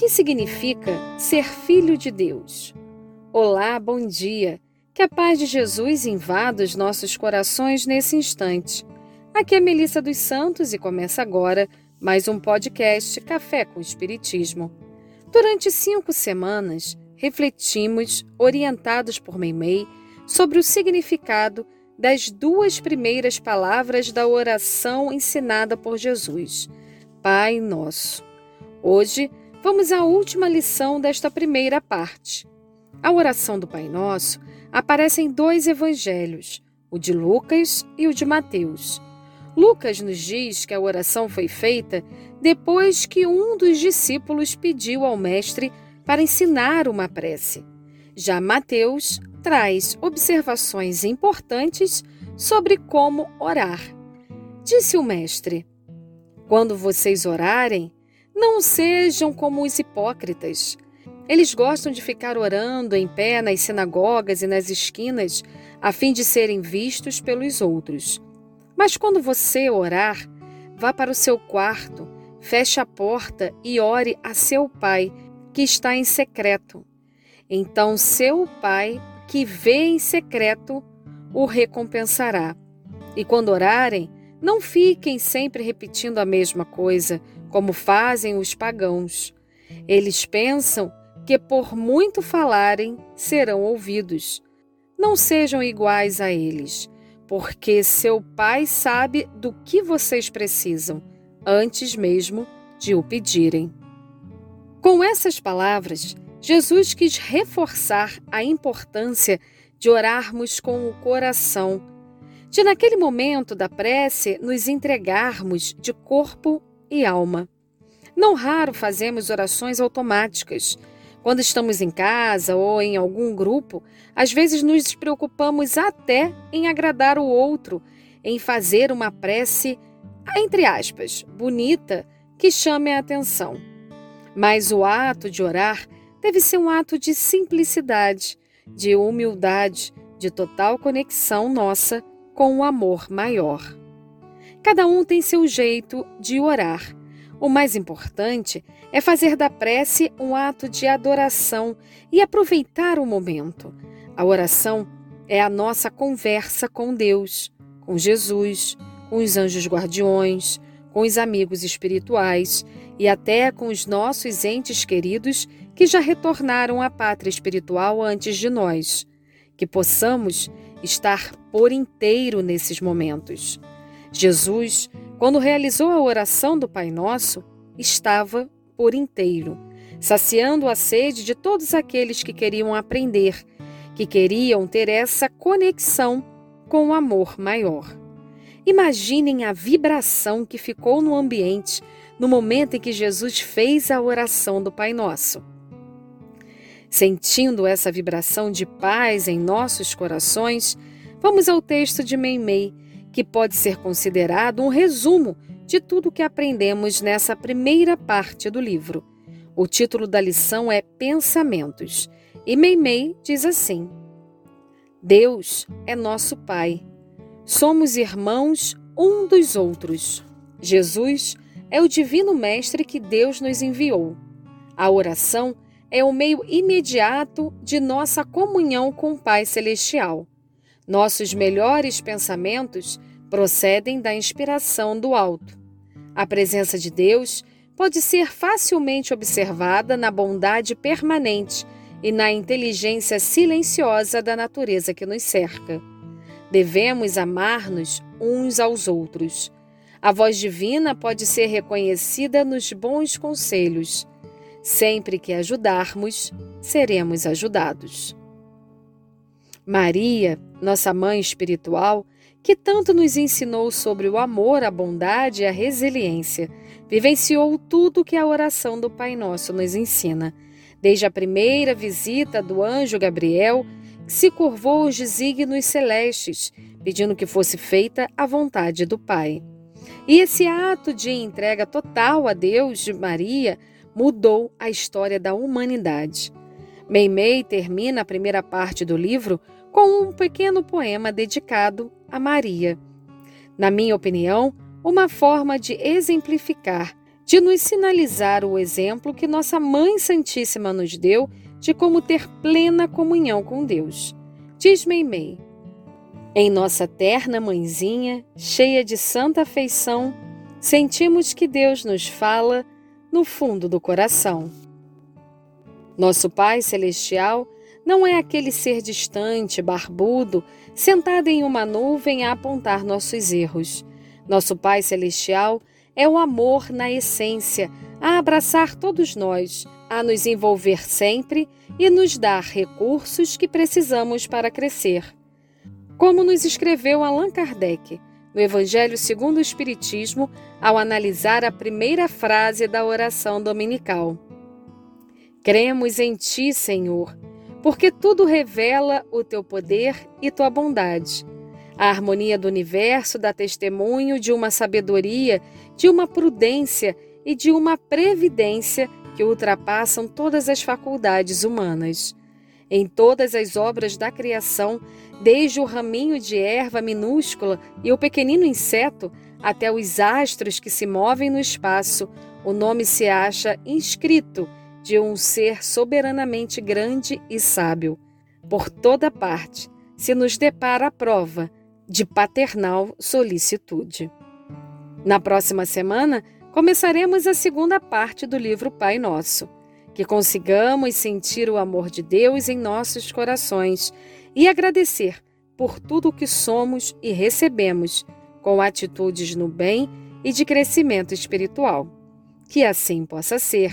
Que significa ser filho de Deus? Olá, bom dia. Que a paz de Jesus invada os nossos corações nesse instante. Aqui é Melissa dos Santos e começa agora mais um podcast Café com Espiritismo. Durante cinco semanas, refletimos, orientados por Meimei, sobre o significado das duas primeiras palavras da oração ensinada por Jesus, Pai Nosso. Hoje, vamos à última lição desta primeira parte. A oração do Pai Nosso aparece em dois evangelhos, o de Lucas e o de Mateus. Lucas nos diz que a oração foi feita depois que um dos discípulos pediu ao Mestre para ensinar uma prece. Já Mateus traz observações importantes sobre como orar. Disse o Mestre: Quando vocês orarem, não sejam como os hipócritas. Eles gostam de ficar orando em pé nas sinagogas e nas esquinas, a fim de serem vistos pelos outros. Mas quando você orar, vá para o seu quarto, feche a porta e ore a seu pai, que está em secreto. Então seu pai que vê em secreto o recompensará. E quando orarem, não fiquem sempre repetindo a mesma coisa, como fazem os pagãos. Eles pensam que por muito falarem serão ouvidos. Não sejam iguais a eles, porque seu Pai sabe do que vocês precisam, antes mesmo de o pedirem. Com essas palavras, Jesus quis reforçar a importância de orarmos com o coração, de naquele momento da prece nos entregarmos de corpo e alma. Não raro fazemos orações automáticas. Quando estamos em casa ou em algum grupo, às vezes nos preocupamos até em agradar o outro, em fazer uma prece, entre aspas, bonita, que chame a atenção. Mas o ato de orar deve ser um ato de simplicidade, de humildade, de total conexão nossa com o amor maior. Cada um tem seu jeito de orar. O mais importante é fazer da prece um ato de adoração e aproveitar o momento. A oração é a nossa conversa com Deus, com Jesus, com os anjos guardiões, com os amigos espirituais e até com os nossos entes queridos que já retornaram à pátria espiritual antes de nós. Que possamos estar por inteiro nesses momentos. Jesus, quando realizou a oração do Pai Nosso, estava por inteiro, saciando a sede de todos aqueles que queriam aprender, que queriam ter essa conexão com o amor maior. Imaginem a vibração que ficou no ambiente no momento em que Jesus fez a oração do Pai Nosso. Sentindo essa vibração de paz em nossos corações, vamos ao texto de Meimei, que pode ser considerado um resumo de tudo que aprendemos nessa primeira parte do livro. O título da lição é Pensamentos, e Meimei diz assim: Deus é nosso Pai. Somos irmãos um dos outros. Jesus é o divino mestre que Deus nos enviou. A oração é o meio imediato de nossa comunhão com o Pai Celestial. Nossos melhores pensamentos procedem da inspiração do alto. A presença de Deus pode ser facilmente observada na bondade permanente e na inteligência silenciosa da natureza que nos cerca. Devemos amar-nos uns aos outros a voz divina pode ser reconhecida nos bons conselhos. Sempre que ajudarmos, seremos ajudados. Maria, nossa mãe espiritual, que tanto nos ensinou sobre o amor, a bondade e a resiliência, vivenciou tudo que a oração do Pai Nosso nos ensina, desde a primeira visita do anjo Gabriel, se curvou aos desígnios celestes, pedindo que fosse feita a vontade do Pai. E esse ato de entrega total a Deus de Maria mudou a história da humanidade. Meimei termina a primeira parte do livro com um pequeno poema dedicado a Maria. Na minha opinião, uma forma de exemplificar, de nos sinalizar o exemplo que nossa Mãe Santíssima nos deu de como ter plena comunhão com Deus. Diz Meimei, em nossa terna mãezinha, cheia de santa afeição, sentimos que Deus nos fala no fundo do coração. Nosso Pai Celestial não é aquele ser distante, barbudo, sentado em uma nuvem a apontar nossos erros. Nosso Pai Celestial é o amor na essência, a abraçar todos nós, a nos envolver sempre e nos dar recursos que precisamos para crescer. Como nos escreveu Allan Kardec no Evangelho segundo o Espiritismo, ao analisar a primeira frase da oração dominical. Cremos em Ti, Senhor, porque tudo revela o Teu poder e Tua bondade. A harmonia do universo dá testemunho de uma sabedoria, de uma prudência e de uma previdência que ultrapassam todas as faculdades humanas. Em todas as obras da criação, desde o raminho de erva minúscula e o pequenino inseto, até os astros que se movem no espaço, o nome se acha inscrito de um ser soberanamente grande e sábio. Por toda parte se nos depara a prova de paternal solicitude. Na próxima semana, começaremos a segunda parte do livro Pai Nosso. Que consigamos sentir o amor de Deus em nossos corações e agradecer por tudo o que somos e recebemos, com atitudes no bem e de crescimento espiritual. Que assim possa ser.